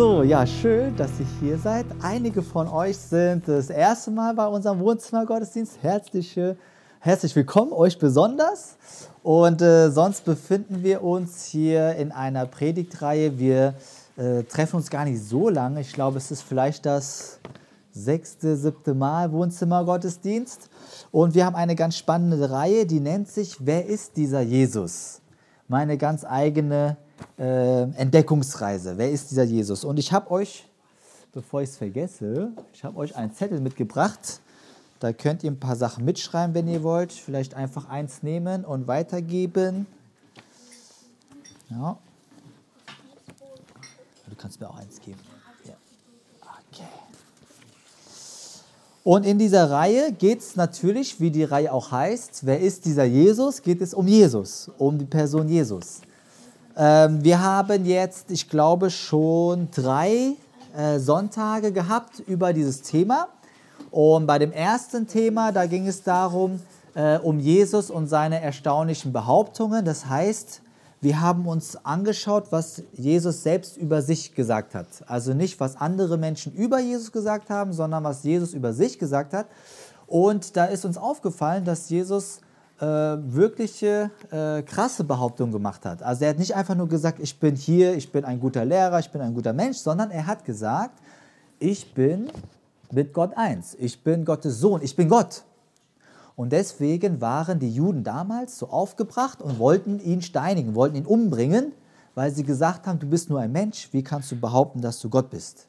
So, ja, schön, dass ihr hier seid. Einige von euch sind das erste Mal bei unserem Wohnzimmergottesdienst. Herzliche, herzlich willkommen, euch besonders. Und äh, sonst befinden wir uns hier in einer Predigtreihe. Wir äh, treffen uns gar nicht so lange. Ich glaube, es ist vielleicht das sechste, siebte Mal Wohnzimmergottesdienst. Und wir haben eine ganz spannende Reihe, die nennt sich Wer ist dieser Jesus? Meine ganz eigene äh, Entdeckungsreise. Wer ist dieser Jesus? Und ich habe euch, bevor ich es vergesse, ich habe euch einen Zettel mitgebracht. Da könnt ihr ein paar Sachen mitschreiben, wenn ihr wollt. Vielleicht einfach eins nehmen und weitergeben. Ja. Du kannst mir auch eins geben. Und in dieser Reihe geht es natürlich, wie die Reihe auch heißt, wer ist dieser Jesus? Geht es um Jesus, um die Person Jesus. Ähm, wir haben jetzt, ich glaube, schon drei äh, Sonntage gehabt über dieses Thema. Und bei dem ersten Thema, da ging es darum, äh, um Jesus und seine erstaunlichen Behauptungen. Das heißt, wir haben uns angeschaut, was Jesus selbst über sich gesagt hat. Also nicht, was andere Menschen über Jesus gesagt haben, sondern was Jesus über sich gesagt hat. Und da ist uns aufgefallen, dass Jesus äh, wirkliche äh, krasse Behauptungen gemacht hat. Also er hat nicht einfach nur gesagt, ich bin hier, ich bin ein guter Lehrer, ich bin ein guter Mensch, sondern er hat gesagt, ich bin mit Gott eins, ich bin Gottes Sohn, ich bin Gott. Und deswegen waren die Juden damals so aufgebracht und wollten ihn steinigen, wollten ihn umbringen, weil sie gesagt haben, du bist nur ein Mensch, wie kannst du behaupten, dass du Gott bist?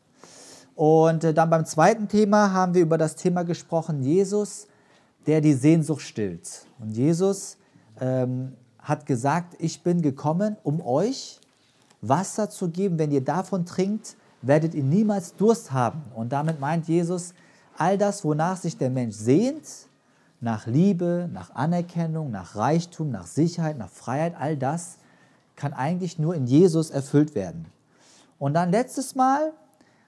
Und äh, dann beim zweiten Thema haben wir über das Thema gesprochen, Jesus der die Sehnsucht stillt. Und Jesus ähm, hat gesagt, ich bin gekommen, um euch Wasser zu geben. Wenn ihr davon trinkt, werdet ihr niemals Durst haben. Und damit meint Jesus, all das, wonach sich der Mensch sehnt, nach Liebe, nach Anerkennung, nach Reichtum, nach Sicherheit, nach Freiheit, all das kann eigentlich nur in Jesus erfüllt werden. Und dann letztes Mal,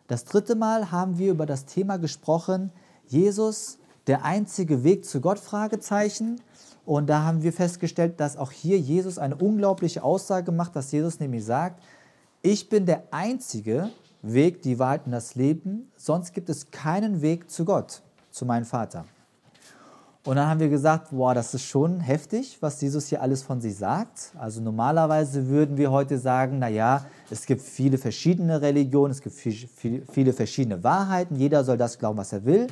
das dritte Mal, haben wir über das Thema gesprochen, Jesus der einzige Weg zu Gott? Fragezeichen. Und da haben wir festgestellt, dass auch hier Jesus eine unglaubliche Aussage macht, dass Jesus nämlich sagt, ich bin der einzige Weg, die Wahrheit und das Leben, sonst gibt es keinen Weg zu Gott, zu meinem Vater. Und dann haben wir gesagt, boah, das ist schon heftig, was Jesus hier alles von sich sagt. Also normalerweise würden wir heute sagen, naja, es gibt viele verschiedene Religionen, es gibt viele verschiedene Wahrheiten, jeder soll das glauben, was er will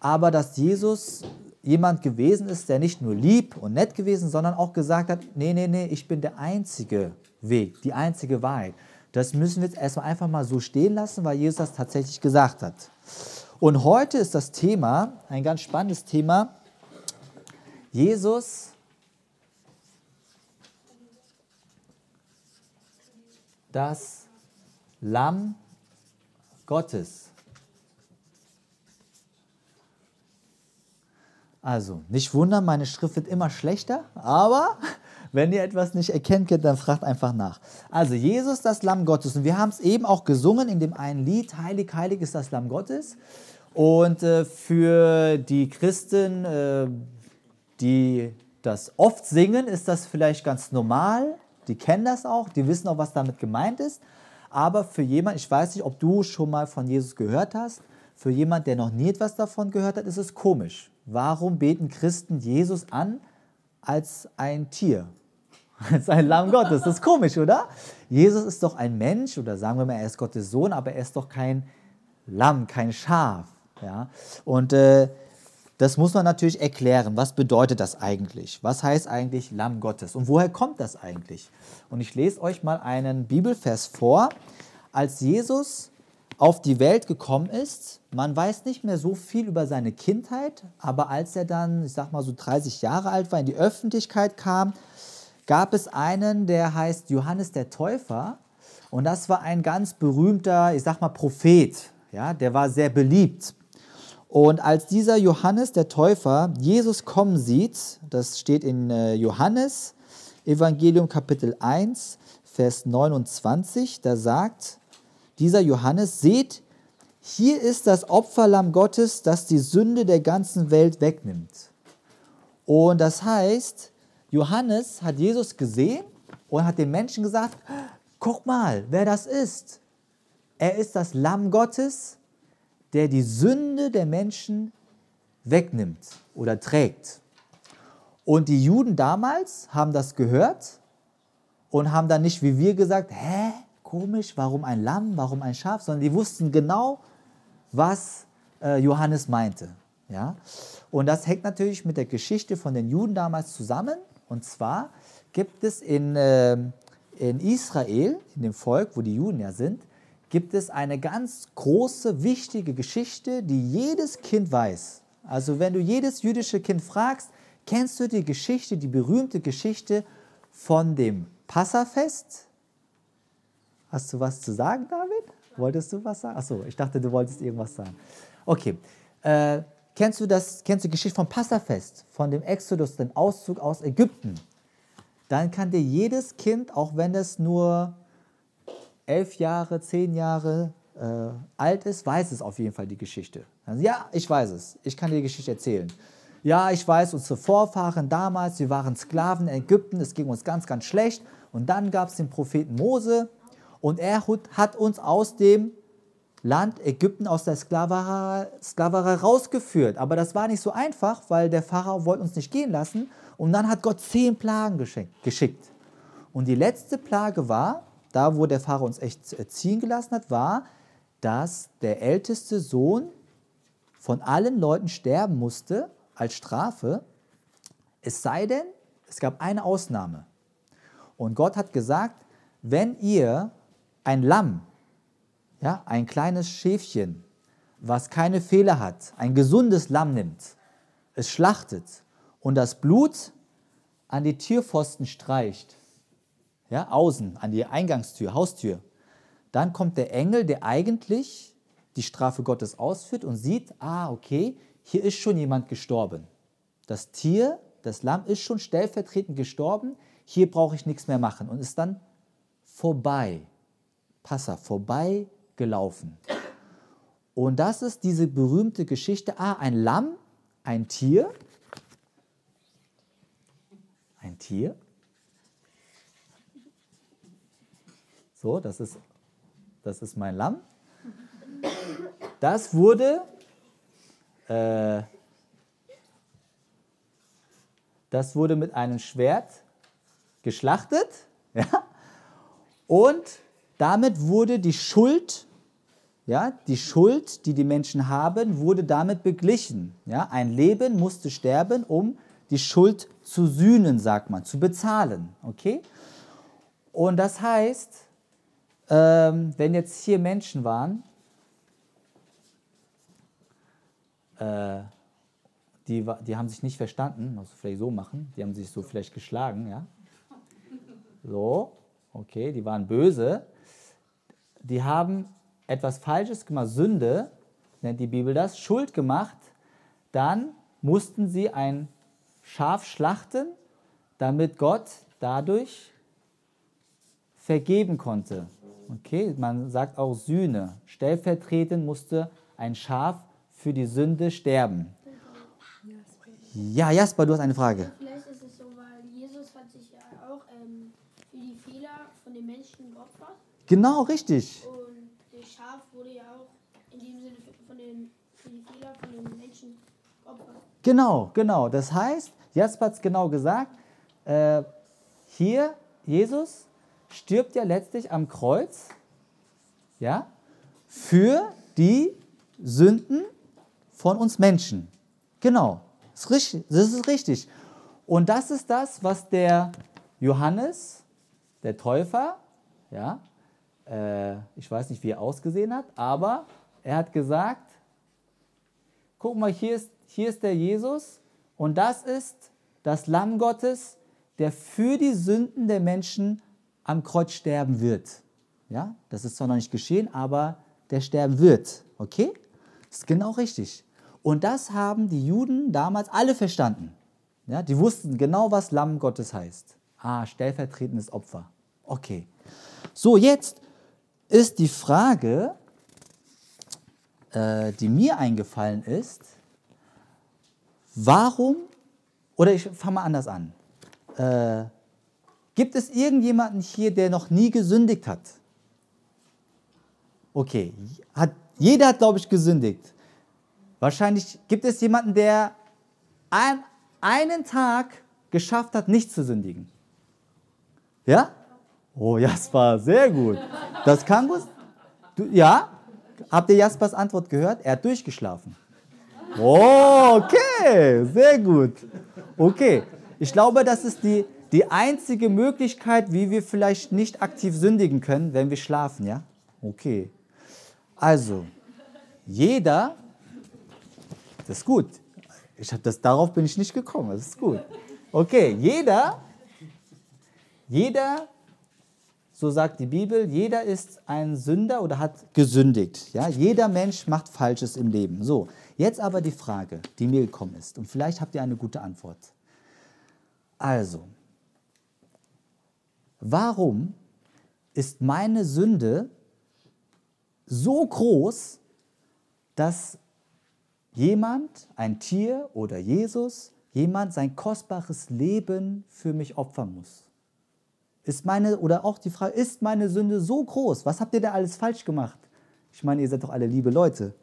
aber dass Jesus jemand gewesen ist, der nicht nur lieb und nett gewesen, sondern auch gesagt hat, nee, nee, nee, ich bin der einzige Weg, die einzige Wahrheit. Das müssen wir jetzt erstmal einfach mal so stehen lassen, weil Jesus das tatsächlich gesagt hat. Und heute ist das Thema, ein ganz spannendes Thema, Jesus das Lamm Gottes. Also, nicht wundern, meine Schrift wird immer schlechter, aber wenn ihr etwas nicht erkennt, dann fragt einfach nach. Also, Jesus, das Lamm Gottes. Und wir haben es eben auch gesungen in dem einen Lied, Heilig, heilig ist das Lamm Gottes. Und äh, für die Christen, äh, die das oft singen, ist das vielleicht ganz normal. Die kennen das auch, die wissen auch, was damit gemeint ist. Aber für jemanden, ich weiß nicht, ob du schon mal von Jesus gehört hast, für jemanden, der noch nie etwas davon gehört hat, ist es komisch. Warum beten Christen Jesus an als ein Tier? Als ein Lamm Gottes. Das ist komisch, oder? Jesus ist doch ein Mensch, oder sagen wir mal, er ist Gottes Sohn, aber er ist doch kein Lamm, kein Schaf. Ja? Und äh, das muss man natürlich erklären. Was bedeutet das eigentlich? Was heißt eigentlich Lamm Gottes? Und woher kommt das eigentlich? Und ich lese euch mal einen Bibelvers vor. Als Jesus auf die Welt gekommen ist. Man weiß nicht mehr so viel über seine Kindheit, aber als er dann, ich sag mal so 30 Jahre alt war, in die Öffentlichkeit kam, gab es einen, der heißt Johannes der Täufer. Und das war ein ganz berühmter, ich sag mal, Prophet. Ja, der war sehr beliebt. Und als dieser Johannes der Täufer Jesus kommen sieht, das steht in äh, Johannes, Evangelium Kapitel 1, Vers 29, da sagt dieser Johannes, seht, hier ist das Opferlamm Gottes, das die Sünde der ganzen Welt wegnimmt. Und das heißt, Johannes hat Jesus gesehen und hat den Menschen gesagt, guck mal, wer das ist. Er ist das Lamm Gottes, der die Sünde der Menschen wegnimmt oder trägt. Und die Juden damals haben das gehört und haben dann nicht wie wir gesagt, hä, komisch, warum ein Lamm, warum ein Schaf, sondern die wussten genau, was äh, Johannes meinte. Ja? Und das hängt natürlich mit der Geschichte von den Juden damals zusammen. Und zwar gibt es in, äh, in Israel, in dem Volk, wo die Juden ja sind, gibt es eine ganz große, wichtige Geschichte, die jedes Kind weiß. Also wenn du jedes jüdische Kind fragst, kennst du die Geschichte, die berühmte Geschichte von dem Passafest? Hast du was zu sagen, David? Wolltest du was sagen? Achso, ich dachte, du wolltest irgendwas sagen. Okay. Äh, kennst, du das, kennst du die Geschichte vom Passafest, von dem Exodus, dem Auszug aus Ägypten? Dann kann dir jedes Kind, auch wenn es nur elf Jahre, zehn Jahre äh, alt ist, weiß es auf jeden Fall die Geschichte. Also, ja, ich weiß es. Ich kann dir die Geschichte erzählen. Ja, ich weiß, unsere Vorfahren damals, wir waren Sklaven in Ägypten, es ging uns ganz, ganz schlecht. Und dann gab es den Propheten Mose und er hat uns aus dem Land Ägypten, aus der Sklaverei, rausgeführt. Aber das war nicht so einfach, weil der Pharao wollte uns nicht gehen lassen. Und dann hat Gott zehn Plagen geschickt. Und die letzte Plage war, da wo der Pharao uns echt ziehen gelassen hat, war, dass der älteste Sohn von allen Leuten sterben musste als Strafe. Es sei denn, es gab eine Ausnahme. Und Gott hat gesagt, wenn ihr ein Lamm, ja, ein kleines Schäfchen, was keine Fehler hat, ein gesundes Lamm nimmt, es schlachtet und das Blut an die Türpfosten streicht, ja, außen, an die Eingangstür, Haustür, dann kommt der Engel, der eigentlich die Strafe Gottes ausführt und sieht, ah, okay, hier ist schon jemand gestorben. Das Tier, das Lamm ist schon stellvertretend gestorben, hier brauche ich nichts mehr machen und ist dann vorbei. Passa, vorbei gelaufen. Und das ist diese berühmte Geschichte, ah, ein Lamm, ein Tier, ein Tier. So, das ist, das ist mein Lamm. Das wurde, äh, das wurde mit einem Schwert geschlachtet. Ja? Und damit wurde die Schuld, ja, die Schuld, die die Menschen haben, wurde damit beglichen. Ja? Ein Leben musste sterben, um die Schuld zu sühnen, sagt man, zu bezahlen. Okay? Und das heißt, ähm, wenn jetzt hier Menschen waren, äh, die, die haben sich nicht verstanden, muss vielleicht so machen, die haben sich so vielleicht geschlagen, ja. So, okay, die waren böse die haben etwas Falsches gemacht, Sünde, nennt die Bibel das, Schuld gemacht, dann mussten sie ein Schaf schlachten, damit Gott dadurch vergeben konnte. Okay, man sagt auch Sühne. Stellvertretend musste ein Schaf für die Sünde sterben. Ja, Jasper, du hast eine Frage. Vielleicht ist es so, weil Jesus hat sich ja auch ähm, für die Fehler von den Menschen geopfert. Genau, richtig. Und das Schaf wurde ja auch in dem Sinne von den, für die Fehler von den Menschen geopfert. Genau, genau. Das heißt, Jasper hat es genau gesagt, äh, hier, Jesus stirbt ja letztlich am Kreuz, ja, für die Sünden von uns Menschen. Genau, das ist richtig. Das ist richtig. Und das ist das, was der Johannes, der Täufer, ja, äh, ich weiß nicht, wie er ausgesehen hat, aber er hat gesagt, guck mal, hier ist, hier ist der Jesus und das ist das Lamm Gottes, der für die Sünden der Menschen am Kreuz sterben wird. Ja, das ist zwar noch nicht geschehen, aber der sterben wird. Okay? Das ist genau richtig. Und das haben die Juden damals alle verstanden. Ja, die wussten genau, was Lamm Gottes heißt. Ah, stellvertretendes Opfer. Okay. So, jetzt ist die Frage, äh, die mir eingefallen ist, warum, oder ich fange mal anders an, äh, gibt es irgendjemanden hier, der noch nie gesündigt hat? Okay, hat, jeder hat, glaube ich, gesündigt. Wahrscheinlich gibt es jemanden, der ein, einen Tag geschafft hat, nicht zu sündigen. Ja? Oh, Jasper, sehr gut. Das kann gut. Du, ja? Habt ihr Jaspers Antwort gehört? Er hat durchgeschlafen. Oh, okay, sehr gut. Okay, ich glaube, das ist die, die einzige Möglichkeit, wie wir vielleicht nicht aktiv sündigen können, wenn wir schlafen, ja? Okay. Also, jeder, das ist gut. Ich habe das, darauf bin ich nicht gekommen, das ist gut. Okay, jeder, jeder, so sagt die Bibel, jeder ist ein Sünder oder hat gesündigt. Ja? Jeder Mensch macht Falsches im Leben. So, jetzt aber die Frage, die mir gekommen ist. Und vielleicht habt ihr eine gute Antwort. Also, warum ist meine Sünde so groß, dass jemand, ein Tier oder Jesus, jemand sein kostbares Leben für mich opfern muss? Ist meine, oder auch die Frage, ist meine Sünde so groß? Was habt ihr da alles falsch gemacht? Ich meine, ihr seid doch alle liebe Leute.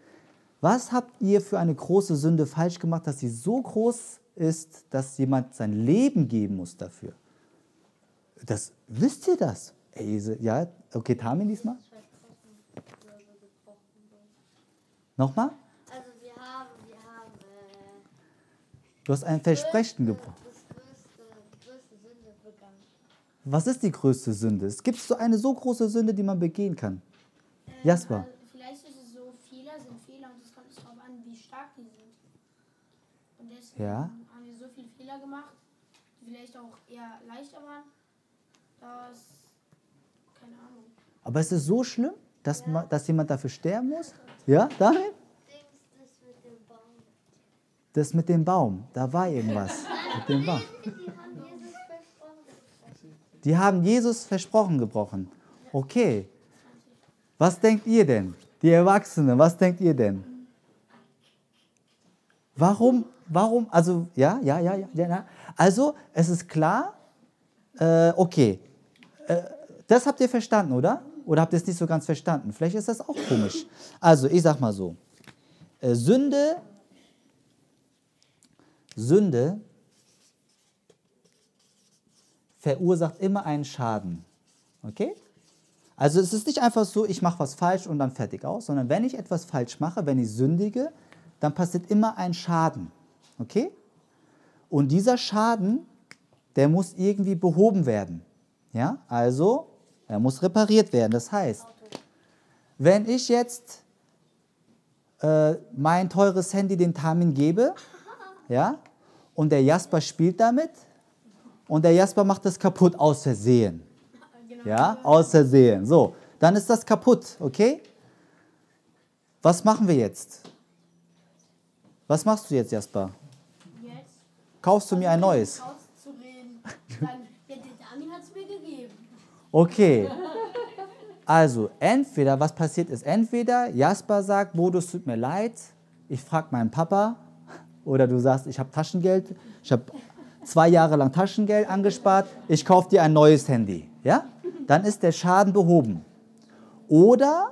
Was habt ihr für eine große Sünde falsch gemacht, dass sie so groß ist, dass jemand sein Leben geben muss dafür? Das, wisst ihr das? Ey, ja, okay, Tamin diesmal? Nochmal? Also wir haben, wir haben äh, Du hast ein Versprechen gebrochen. das größte, größte Sünde begangen. Was ist die größte Sünde? Es gibt so eine so große Sünde, die man begehen kann. Jasper. Also vielleicht ist es so, Fehler sind Fehler und es kommt darauf an, wie stark die sind. Und deswegen Ja. haben wir so viele Fehler gemacht, die vielleicht auch eher leichter waren, dass, keine Ahnung. Aber es ist so schlimm, dass, ma- dass jemand dafür sterben muss? Ja, David? Dings, das mit dem Baum. Das mit dem Baum, da war irgendwas. Mit dem Baum. Die haben Jesus versprochen gebrochen. Okay. Was denkt ihr denn? Die Erwachsenen, was denkt ihr denn? Warum, warum, also, ja, ja, ja, ja, ja, ja. Also, es ist klar, äh, okay. Äh, das habt ihr verstanden, oder? Oder habt ihr es nicht so ganz verstanden? Vielleicht ist das auch komisch. Also, ich sag mal so. Äh, Sünde, Sünde verursacht immer einen Schaden. Okay? Also es ist nicht einfach so, ich mache was falsch und dann fertig aus, sondern wenn ich etwas falsch mache, wenn ich sündige, dann passiert immer ein Schaden. Okay? Und dieser Schaden, der muss irgendwie behoben werden. Ja? Also, er muss repariert werden. Das heißt, wenn ich jetzt äh, mein teures Handy den Tamin gebe, ja, und der Jasper spielt damit und der Jasper macht das kaputt aus Versehen. Ja, aus Versehen. So, dann ist das kaputt, okay? Was machen wir jetzt? Was machst du jetzt, Jasper? Jetzt Kaufst du mir ein neues? auszureden. Dann, ja, der Damin hat es mir gegeben. Okay. Also, entweder, was passiert ist, entweder Jasper sagt, Bodo, es tut mir leid, ich frage meinen Papa, oder du sagst, ich habe Taschengeld, ich habe zwei Jahre lang Taschengeld angespart, ich kaufe dir ein neues Handy. Ja? Dann ist der Schaden behoben. Oder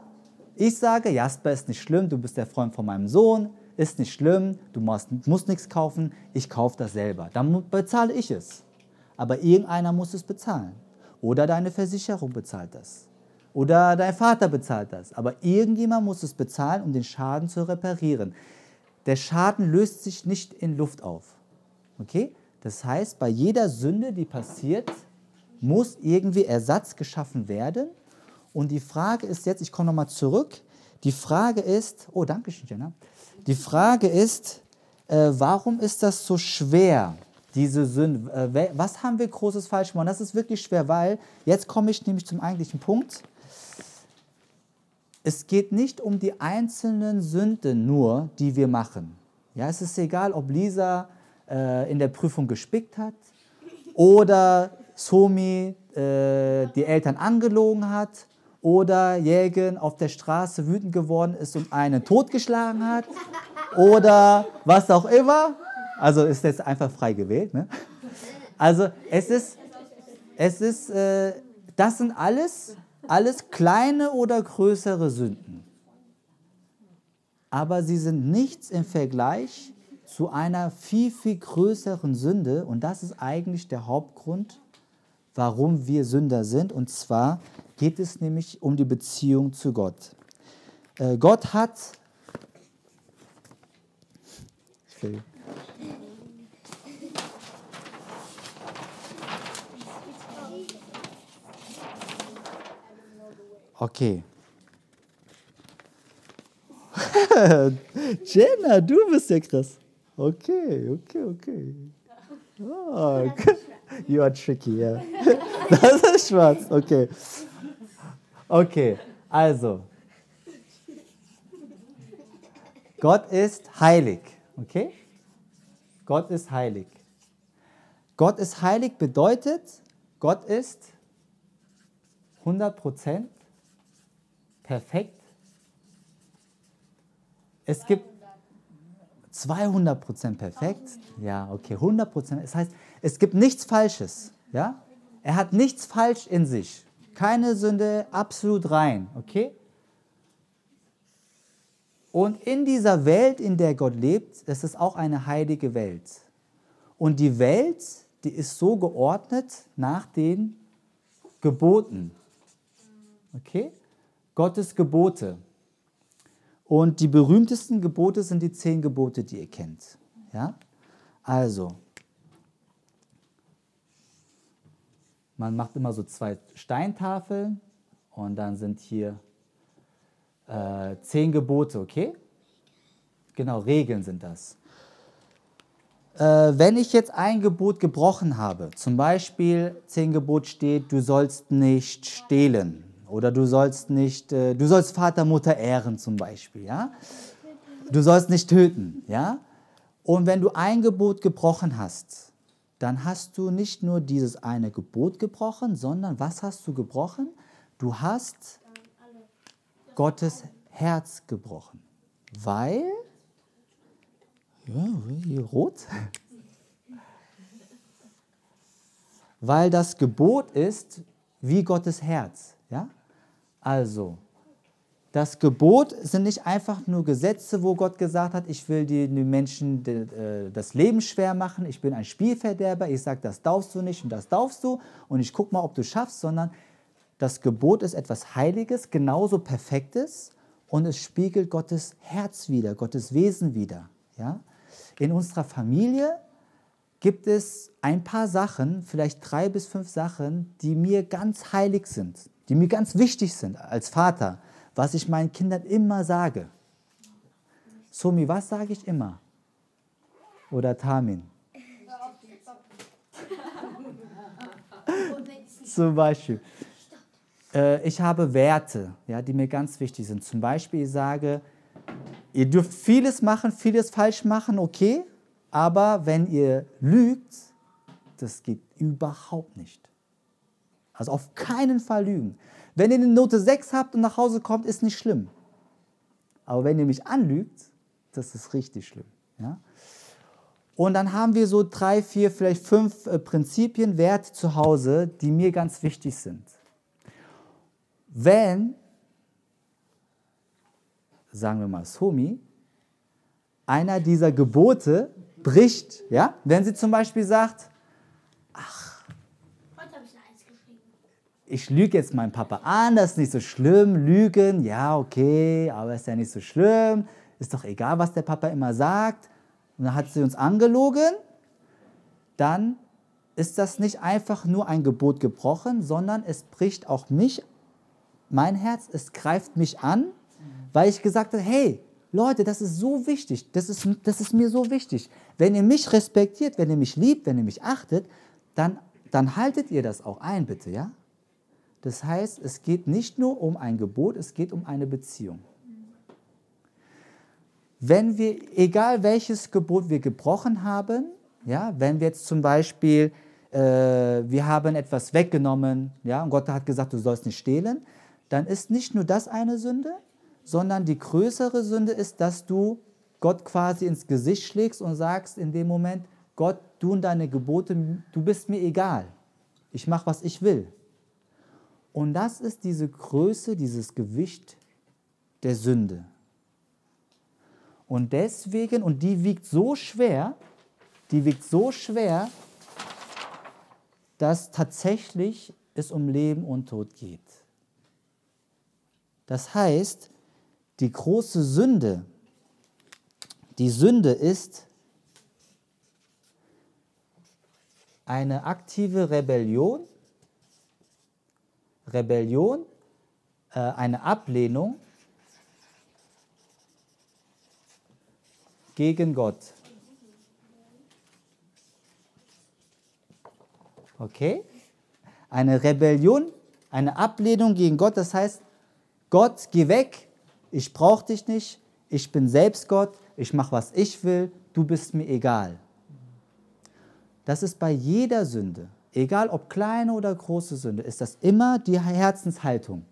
ich sage, Jasper ist nicht schlimm, du bist der Freund von meinem Sohn, ist nicht schlimm, du musst, musst nichts kaufen, ich kaufe das selber. Dann bezahle ich es. Aber irgendeiner muss es bezahlen. Oder deine Versicherung bezahlt das. Oder dein Vater bezahlt das. Aber irgendjemand muss es bezahlen, um den Schaden zu reparieren. Der Schaden löst sich nicht in Luft auf. Okay? Das heißt, bei jeder Sünde, die passiert, muss irgendwie Ersatz geschaffen werden. Und die Frage ist jetzt, ich komme nochmal zurück, die Frage ist, oh danke schön, Jenna. Die Frage ist, äh, warum ist das so schwer, diese Sünde? Äh, was haben wir Großes falsch gemacht? Das ist wirklich schwer, weil, jetzt komme ich nämlich zum eigentlichen Punkt. Es geht nicht um die einzelnen Sünden nur, die wir machen. Ja, es ist egal, ob Lisa äh, in der Prüfung gespickt hat oder Somi äh, die Eltern angelogen hat oder Jägen auf der Straße wütend geworden ist und einen totgeschlagen hat oder was auch immer. Also ist jetzt einfach frei gewählt. Ne? Also es ist, es ist, äh, das sind alles alles kleine oder größere Sünden. Aber sie sind nichts im Vergleich zu einer viel, viel größeren Sünde. Und das ist eigentlich der Hauptgrund, warum wir Sünder sind. Und zwar geht es nämlich um die Beziehung zu Gott. Äh, Gott hat. Will Okay. Jenna, du bist ja krass. Okay, okay, okay. Oh, you are tricky, ja. Das ist schwarz, okay. Okay, also. Gott ist heilig, okay? Gott ist heilig. Gott ist heilig bedeutet, Gott ist 100% perfekt. Es gibt 200% perfekt. Ja, okay, 100%. Das heißt, es gibt nichts Falsches. Ja? Er hat nichts falsch in sich. Keine Sünde, absolut rein. Okay? Und in dieser Welt, in der Gott lebt, es ist auch eine heilige Welt. Und die Welt, die ist so geordnet nach den Geboten. Okay? Gottes Gebote. Und die berühmtesten Gebote sind die zehn Gebote, die ihr kennt. Ja? Also, man macht immer so zwei Steintafeln und dann sind hier äh, zehn Gebote, okay? Genau, Regeln sind das. Äh, wenn ich jetzt ein Gebot gebrochen habe, zum Beispiel zehn Gebot steht, du sollst nicht stehlen, oder du sollst nicht, äh, du sollst Vater, Mutter ehren zum Beispiel, ja? Du sollst nicht töten, ja? Und wenn du ein Gebot gebrochen hast, dann hast du nicht nur dieses eine Gebot gebrochen, sondern was hast du gebrochen? Du hast Gottes Herz gebrochen. Weil, ja, hier rot, weil das Gebot ist wie Gottes Herz. Ja? Also, das Gebot sind nicht einfach nur Gesetze, wo Gott gesagt hat, ich will den Menschen äh, das Leben schwer machen, ich bin ein Spielverderber, ich sage, das darfst du nicht und das darfst du und ich gucke mal, ob du schaffst, sondern das Gebot ist etwas Heiliges, genauso Perfektes und es spiegelt Gottes Herz wider, Gottes Wesen wider. Ja? In unserer Familie gibt es ein paar Sachen, vielleicht drei bis fünf Sachen, die mir ganz heilig sind, die mir ganz wichtig sind als Vater, was ich meinen Kindern immer sage. Somi, was sage ich immer? Oder Tamin? Zum Beispiel. Äh, ich habe Werte, ja, die mir ganz wichtig sind. Zum Beispiel, ich sage, ihr dürft vieles machen, vieles falsch machen, okay, aber wenn ihr lügt, das geht überhaupt nicht. Also auf keinen Fall lügen. Wenn ihr eine Note 6 habt und nach Hause kommt, ist nicht schlimm. Aber wenn ihr mich anlügt, das ist richtig schlimm. Ja? Und dann haben wir so drei, vier, vielleicht fünf äh, Prinzipien, Werte zu Hause, die mir ganz wichtig sind. Wenn, sagen wir mal, Somi, einer dieser Gebote bricht, ja, wenn sie zum Beispiel sagt, ich lüge jetzt meinen Papa an, das ist nicht so schlimm, lügen, ja, okay, aber ist ja nicht so schlimm, ist doch egal, was der Papa immer sagt. Und dann hat sie uns angelogen, dann ist das nicht einfach nur ein Gebot gebrochen, sondern es bricht auch mich, mein Herz, es greift mich an, weil ich gesagt habe, hey, Leute, das ist so wichtig, das ist, das ist mir so wichtig. Wenn ihr mich respektiert, wenn ihr mich liebt, wenn ihr mich achtet, dann, dann haltet ihr das auch ein, bitte, ja? Das heißt, es geht nicht nur um ein Gebot, es geht um eine Beziehung. Wenn wir, egal welches Gebot wir gebrochen haben, ja, wenn wir jetzt zum Beispiel, äh, wir haben etwas weggenommen, ja, und Gott hat gesagt, du sollst nicht stehlen, dann ist nicht nur das eine Sünde, sondern die größere Sünde ist, dass du Gott quasi ins Gesicht schlägst und sagst in dem Moment, Gott, du und deine Gebote, du bist mir egal. Ich mache, was ich will. Und das ist diese Größe, dieses Gewicht der Sünde. Und deswegen, und die wiegt so schwer, die wiegt so schwer, dass tatsächlich es um Leben und Tod geht. Das heißt, die große Sünde, die Sünde ist eine aktive Rebellion, Rebellion, äh, eine Ablehnung gegen Gott. Okay? Eine Rebellion, eine Ablehnung gegen Gott, das heißt, Gott, geh weg, ich brauche dich nicht, ich bin selbst Gott, ich mache, was ich will, du bist mir egal. Das ist bei jeder Sünde, egal ob kleine oder große Sünde, ist das immer die Herzenshaltung.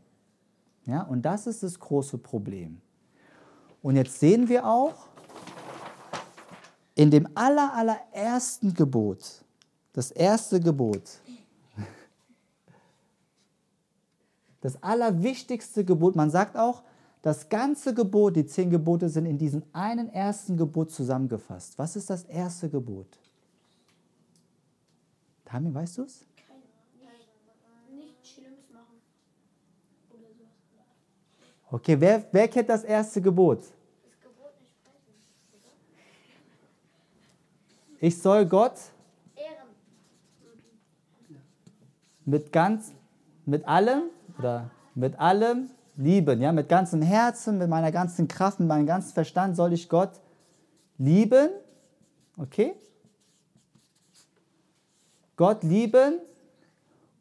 Ja, und das ist das große Problem. Und jetzt sehen wir auch in dem aller, allerersten Gebot, das erste Gebot, das allerwichtigste Gebot, man sagt auch, das ganze Gebot, die zehn Gebote sind in diesem einen ersten Gebot zusammengefasst. Was ist das erste Gebot? Tammy, weißt du es? Nichts Schlimmes machen. Oder so. Okay, wer, wer kennt das erste Gebot? Das Gebot nicht sprechen. Ich soll Gott Ehren. mit ganz, mit allem oder mit allem lieben, ja, mit ganzem Herzen, mit meiner ganzen Kraft, mit meinem ganzen Verstand soll ich Gott lieben, okay? Gott lieben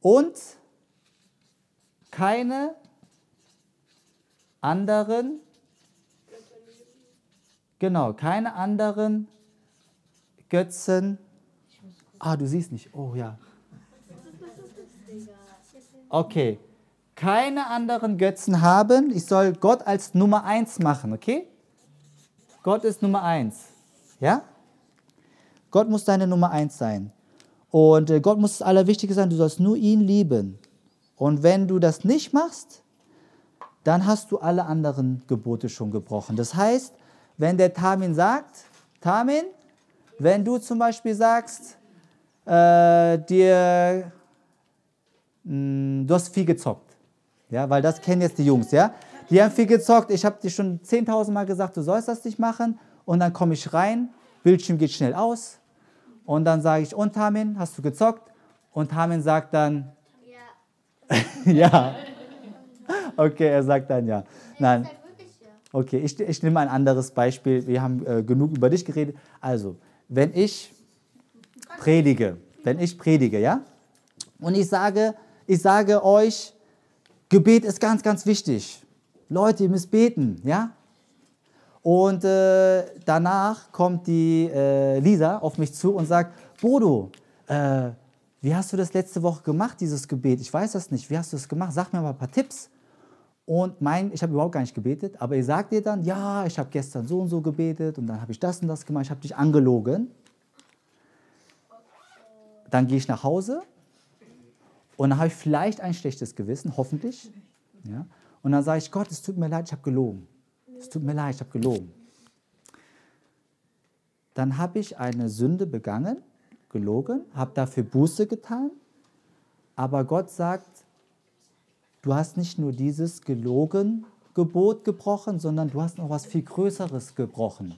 und keine anderen, genau, keine anderen Götzen. Ah, du siehst nicht. Oh ja. Okay. Keine anderen Götzen haben. Ich soll Gott als Nummer eins machen, okay? Gott ist Nummer eins. Ja? Gott muss deine Nummer eins sein. Und äh, Gott muss das Allerwichtigste sein, du sollst nur ihn lieben. Und wenn du das nicht machst, dann hast du alle anderen Gebote schon gebrochen. Das heißt, wenn der Tamin sagt, Tamin, wenn du zum Beispiel sagst, äh, dir, mh, du hast viel gezockt, ja, weil das kennen jetzt die Jungs, ja, die haben viel gezockt, ich habe dir schon 10.000 Mal gesagt, du sollst das nicht machen und dann komme ich rein, Bildschirm geht schnell aus und dann sage ich, und Tamin, hast du gezockt? Und Tamin sagt dann, Ja. ja. Okay, er sagt dann ja. Nein. Halt. Okay, ich, ich nehme ein anderes Beispiel. Wir haben äh, genug über dich geredet. Also, wenn ich predige, wenn ich predige, ja, und ich sage, ich sage euch, Gebet ist ganz, ganz wichtig. Leute, ihr müsst beten, ja. Und äh, danach kommt die äh, Lisa auf mich zu und sagt, Bodo, äh, wie hast du das letzte Woche gemacht, dieses Gebet? Ich weiß das nicht. Wie hast du das gemacht? Sag mir mal ein paar Tipps. Und mein, ich habe überhaupt gar nicht gebetet, aber ihr sagt dir dann, ja, ich habe gestern so und so gebetet und dann habe ich das und das gemacht, ich habe dich angelogen. Dann gehe ich nach Hause und dann habe ich vielleicht ein schlechtes Gewissen, hoffentlich. Ja? Und dann sage ich, Gott, es tut mir leid, ich habe gelogen. Es tut mir leid, ich habe gelogen. Dann habe ich eine Sünde begangen, gelogen, habe dafür Buße getan, aber Gott sagt, du hast nicht nur dieses gelogen Gebot gebrochen, sondern du hast noch was viel Größeres gebrochen.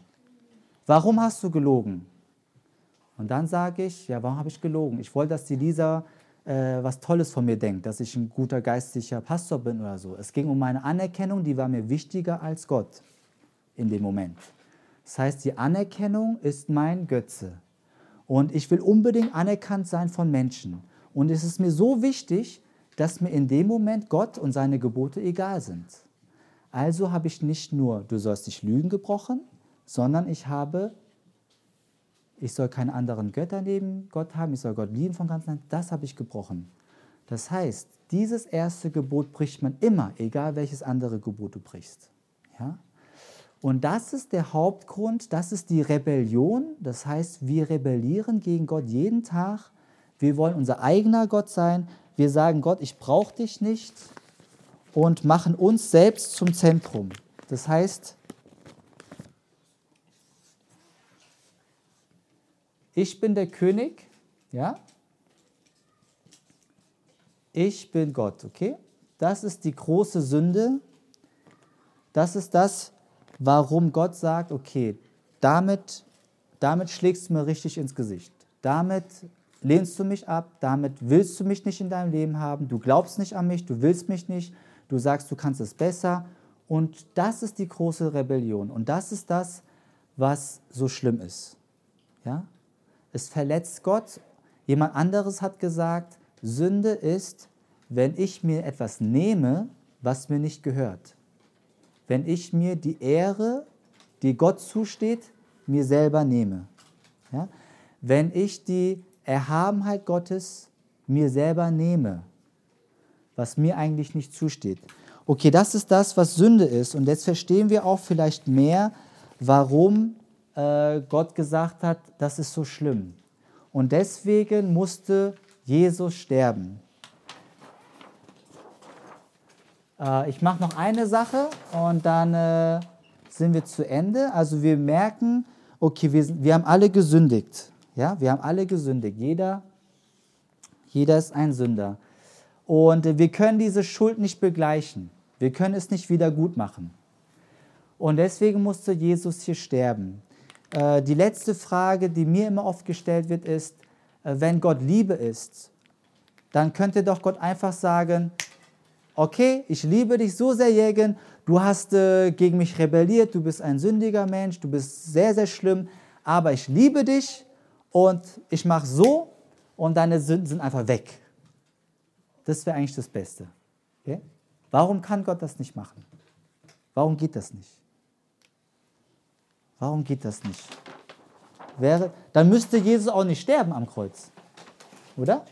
Warum hast du gelogen? Und dann sage ich, ja, warum habe ich gelogen? Ich wollte, dass die Lisa äh, was Tolles von mir denkt, dass ich ein guter geistlicher Pastor bin oder so. Es ging um meine Anerkennung, die war mir wichtiger als Gott in dem Moment. Das heißt, die Anerkennung ist mein Götze. Und ich will unbedingt anerkannt sein von Menschen. Und es ist mir so wichtig, dass mir in dem Moment Gott und seine Gebote egal sind. Also habe ich nicht nur, du sollst nicht lügen gebrochen, sondern ich habe, ich soll keine anderen Götter neben Gott haben, ich soll Gott lieben von ganzem Herzen, das habe ich gebrochen. Das heißt, dieses erste Gebot bricht man immer, egal welches andere Gebot du brichst. Ja? Und das ist der Hauptgrund, das ist die Rebellion. Das heißt, wir rebellieren gegen Gott jeden Tag. Wir wollen unser eigener Gott sein. wir sagen Gott, ich brauche dich nicht und machen uns selbst zum Zentrum. Das heißt, ich bin der König, ja? Ich bin Gott, okay? Das ist die große Sünde. Das ist das, warum Gott sagt, okay, damit, damit schlägst du mir richtig ins Gesicht. Damit lehnst du mich ab, damit willst du mich nicht in deinem Leben haben, du glaubst nicht an mich, du willst mich nicht, du sagst, du kannst es besser. Und das ist die große Rebellion. Und das ist das, was so schlimm ist. Ja? Es verletzt Gott. Jemand anderes hat gesagt, Sünde ist, wenn ich mir etwas nehme, was mir nicht gehört. Wenn ich mir die Ehre, die Gott zusteht, mir selber nehme. Ja? Wenn ich die Erhabenheit Gottes mir selber nehme, was mir eigentlich nicht zusteht. Okay, das ist das, was Sünde ist. Und jetzt verstehen wir auch vielleicht mehr, warum äh, Gott gesagt hat, das ist so schlimm. Und deswegen musste Jesus sterben. Äh, ich mache noch eine Sache und dann äh, sind wir zu Ende. Also wir merken, okay, wir, wir haben alle gesündigt. Ja, wir haben alle gesündigt. Jeder, jeder ist ein Sünder. Und wir können diese Schuld nicht begleichen. Wir können es nicht wieder gut machen. Und deswegen musste Jesus hier sterben. Äh, die letzte Frage, die mir immer oft gestellt wird, ist, äh, wenn Gott Liebe ist, dann könnte doch Gott einfach sagen, okay, ich liebe dich so sehr, Jägen, du hast äh, gegen mich rebelliert, du bist ein sündiger Mensch, du bist sehr, sehr schlimm, aber ich liebe dich und ich mache so und deine Sünden sind einfach weg. Das wäre eigentlich das Beste. Okay? Warum kann Gott das nicht machen? Warum geht das nicht? Warum geht das nicht? Wäre, dann müsste Jesus auch nicht sterben am Kreuz. Oder?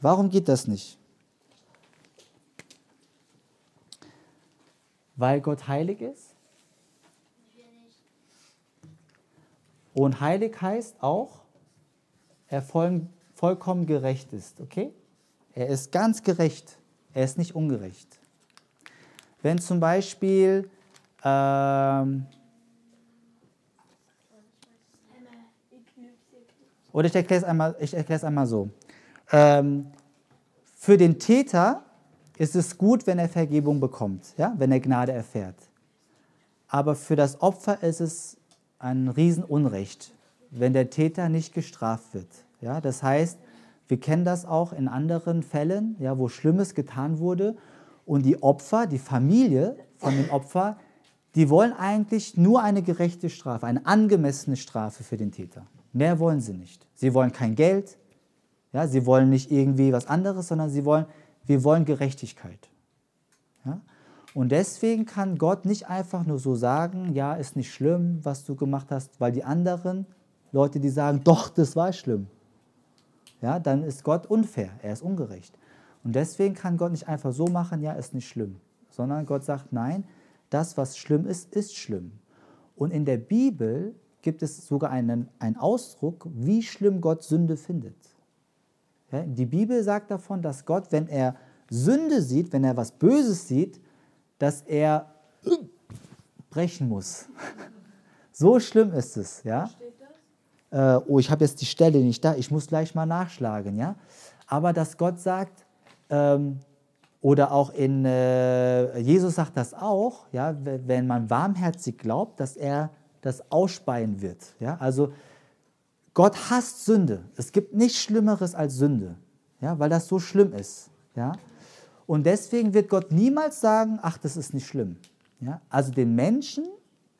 Warum geht das nicht? Weil Gott heilig ist? Und heilig heißt auch, er voll, vollkommen gerecht ist, okay? Er ist ganz gerecht, er ist nicht ungerecht. Wenn zum Beispiel ähm, oder ich erkläre es einmal, ich erkläre es einmal so. Ähm, für den Täter ist es gut, wenn er Vergebung bekommt, ja? wenn er Gnade erfährt. Aber für das Opfer ist es ein Riesenunrecht, wenn der Täter nicht gestraft wird. Ja? Das heißt, wir kennen das auch in anderen Fällen, ja, wo Schlimmes getan wurde und die Opfer, die Familie von dem Opfer, die wollen eigentlich nur eine gerechte Strafe, eine angemessene Strafe für den Täter. Mehr wollen sie nicht. Sie wollen kein Geld, ja, sie wollen nicht irgendwie was anderes, sondern sie wollen, wir wollen Gerechtigkeit. Ja? Und deswegen kann Gott nicht einfach nur so sagen, ja, ist nicht schlimm, was du gemacht hast, weil die anderen Leute, die sagen, doch, das war schlimm, ja, dann ist Gott unfair, er ist ungerecht. Und deswegen kann Gott nicht einfach so machen, ja, ist nicht schlimm, sondern Gott sagt, nein, das, was schlimm ist, ist schlimm. Und in der Bibel gibt es sogar einen, einen Ausdruck, wie schlimm Gott Sünde findet. Ja, die Bibel sagt davon, dass Gott, wenn er Sünde sieht, wenn er was Böses sieht, dass er brechen muss. So schlimm ist es, ja. Äh, oh, ich habe jetzt die Stelle nicht da, ich muss gleich mal nachschlagen, ja. Aber dass Gott sagt, ähm, oder auch in, äh, Jesus sagt das auch, ja, wenn man warmherzig glaubt, dass er das ausspeien wird, ja. Also Gott hasst Sünde. Es gibt nichts Schlimmeres als Sünde, ja, weil das so schlimm ist, ja. Und deswegen wird Gott niemals sagen, ach, das ist nicht schlimm. Ja? Also den Menschen,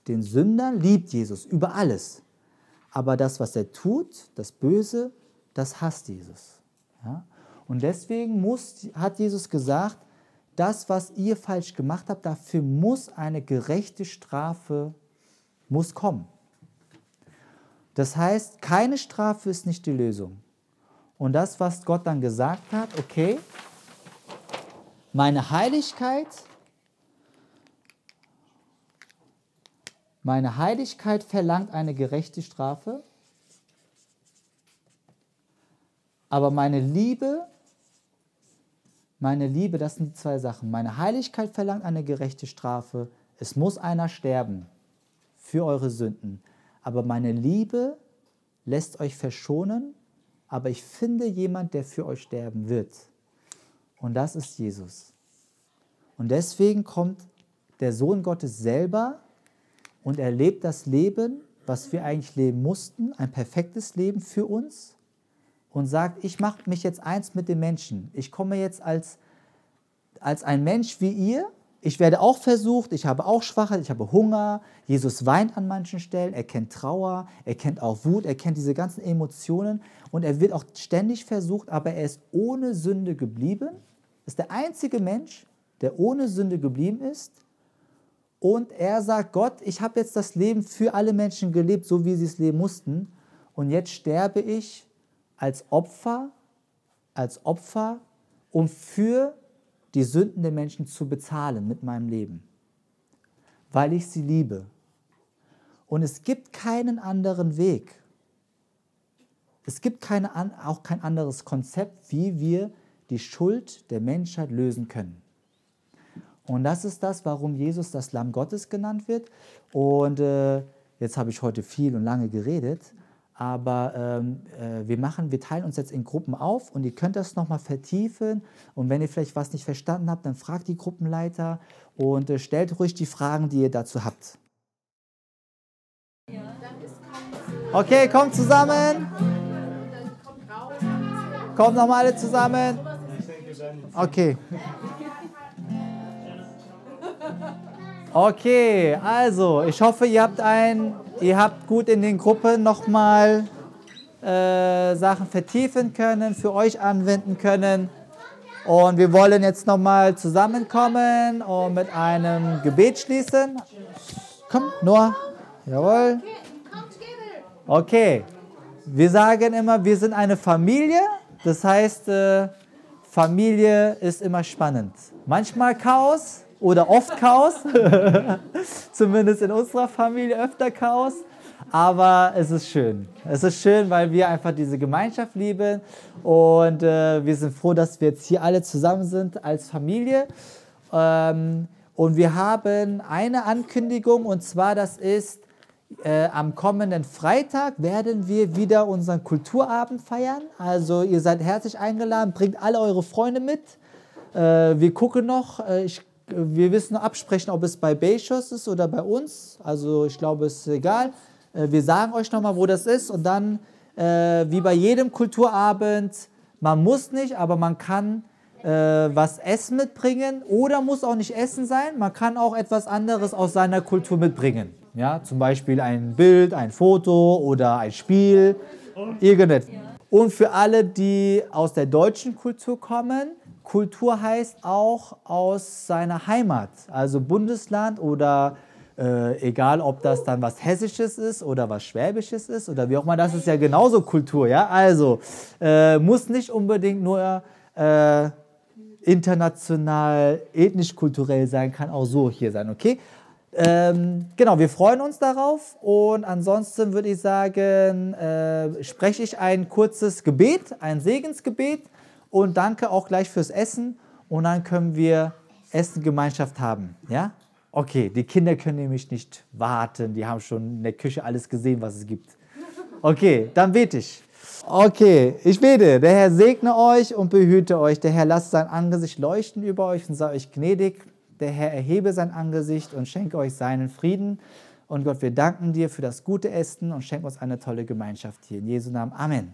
den Sünder, liebt Jesus über alles. Aber das, was er tut, das Böse, das hasst Jesus. Ja? Und deswegen muss, hat Jesus gesagt, das, was ihr falsch gemacht habt, dafür muss eine gerechte Strafe muss kommen. Das heißt, keine Strafe ist nicht die Lösung. Und das, was Gott dann gesagt hat, okay, meine Heiligkeit, meine Heiligkeit verlangt eine gerechte Strafe. Aber meine Liebe, meine Liebe, das sind die zwei Sachen. Meine Heiligkeit verlangt eine gerechte Strafe. Es muss einer sterben für eure Sünden. Aber meine Liebe lässt euch verschonen, aber ich finde jemand, der für euch sterben wird. Und das ist Jesus. Und deswegen kommt der Sohn Gottes selber und er lebt das Leben, was wir eigentlich leben mussten, ein perfektes Leben für uns und sagt, ich mache mich jetzt eins mit den Menschen. Ich komme jetzt als, als ein Mensch wie ihr. Ich werde auch versucht, ich habe auch Schwachheit, ich habe Hunger. Jesus weint an manchen Stellen, er kennt Trauer, er kennt auch Wut, er kennt diese ganzen Emotionen und er wird auch ständig versucht, aber er ist ohne Sünde geblieben. Ist der einzige Mensch, der ohne Sünde geblieben ist. Und er sagt, Gott, ich habe jetzt das Leben für alle Menschen gelebt, so wie sie es leben mussten. Und jetzt sterbe ich als Opfer, als Opfer, um für die Sünden der Menschen zu bezahlen mit meinem Leben, weil ich sie liebe. Und es gibt keinen anderen Weg. Es gibt keine, auch kein anderes Konzept, wie wir die Schuld der Menschheit lösen können. Und das ist das, warum Jesus das Lamm Gottes genannt wird. Und äh, jetzt habe ich heute viel und lange geredet, aber ähm, äh, wir machen, wir teilen uns jetzt in Gruppen auf und ihr könnt das nochmal vertiefen. Und wenn ihr vielleicht was nicht verstanden habt, dann fragt die Gruppenleiter und äh, stellt ruhig die Fragen, die ihr dazu habt. Okay, kommt zusammen. Kommt nochmal alle zusammen. Okay. Okay, also ich hoffe, ihr habt ein, ihr habt gut in den Gruppen nochmal äh, Sachen vertiefen können, für euch anwenden können. Und wir wollen jetzt nochmal zusammenkommen und mit einem Gebet schließen. Komm, Noah. Jawohl. Okay. Wir sagen immer, wir sind eine Familie. Das heißt, äh, Familie ist immer spannend. Manchmal Chaos, oder oft Chaos, zumindest in unserer Familie öfter Chaos, aber es ist schön. Es ist schön, weil wir einfach diese Gemeinschaft lieben und äh, wir sind froh, dass wir jetzt hier alle zusammen sind als Familie. Ähm, und wir haben eine Ankündigung und zwar, das ist, äh, am kommenden Freitag werden wir wieder unseren Kulturabend feiern. Also ihr seid herzlich eingeladen, bringt alle eure Freunde mit. Äh, wir gucken noch, äh, ich wir wissen absprechen, ob es bei Bayshus ist oder bei uns. Also ich glaube, es ist egal. Äh, wir sagen euch nochmal, wo das ist. Und dann, äh, wie bei jedem Kulturabend, man muss nicht, aber man kann äh, was Essen mitbringen oder muss auch nicht Essen sein. Man kann auch etwas anderes aus seiner Kultur mitbringen. Ja, zum Beispiel ein Bild, ein Foto oder ein Spiel, irgendetwas. Und für alle, die aus der deutschen Kultur kommen, Kultur heißt auch aus seiner Heimat, also Bundesland oder äh, egal, ob das dann was Hessisches ist oder was Schwäbisches ist oder wie auch immer, das ist ja genauso Kultur, ja. Also äh, muss nicht unbedingt nur äh, international, ethnisch-kulturell sein, kann auch so hier sein, okay? Ähm, genau, wir freuen uns darauf und ansonsten würde ich sagen, äh, spreche ich ein kurzes Gebet, ein Segensgebet und danke auch gleich fürs Essen und dann können wir Essengemeinschaft haben. Ja? Okay, die Kinder können nämlich nicht warten, die haben schon in der Küche alles gesehen, was es gibt. Okay, dann bete ich. Okay, ich bete. Der Herr segne euch und behüte euch. Der Herr lasse sein Angesicht leuchten über euch und sei euch gnädig. Der Herr erhebe sein Angesicht und schenke euch seinen Frieden. Und Gott, wir danken dir für das gute Essen und schenke uns eine tolle Gemeinschaft hier. In Jesu Namen. Amen.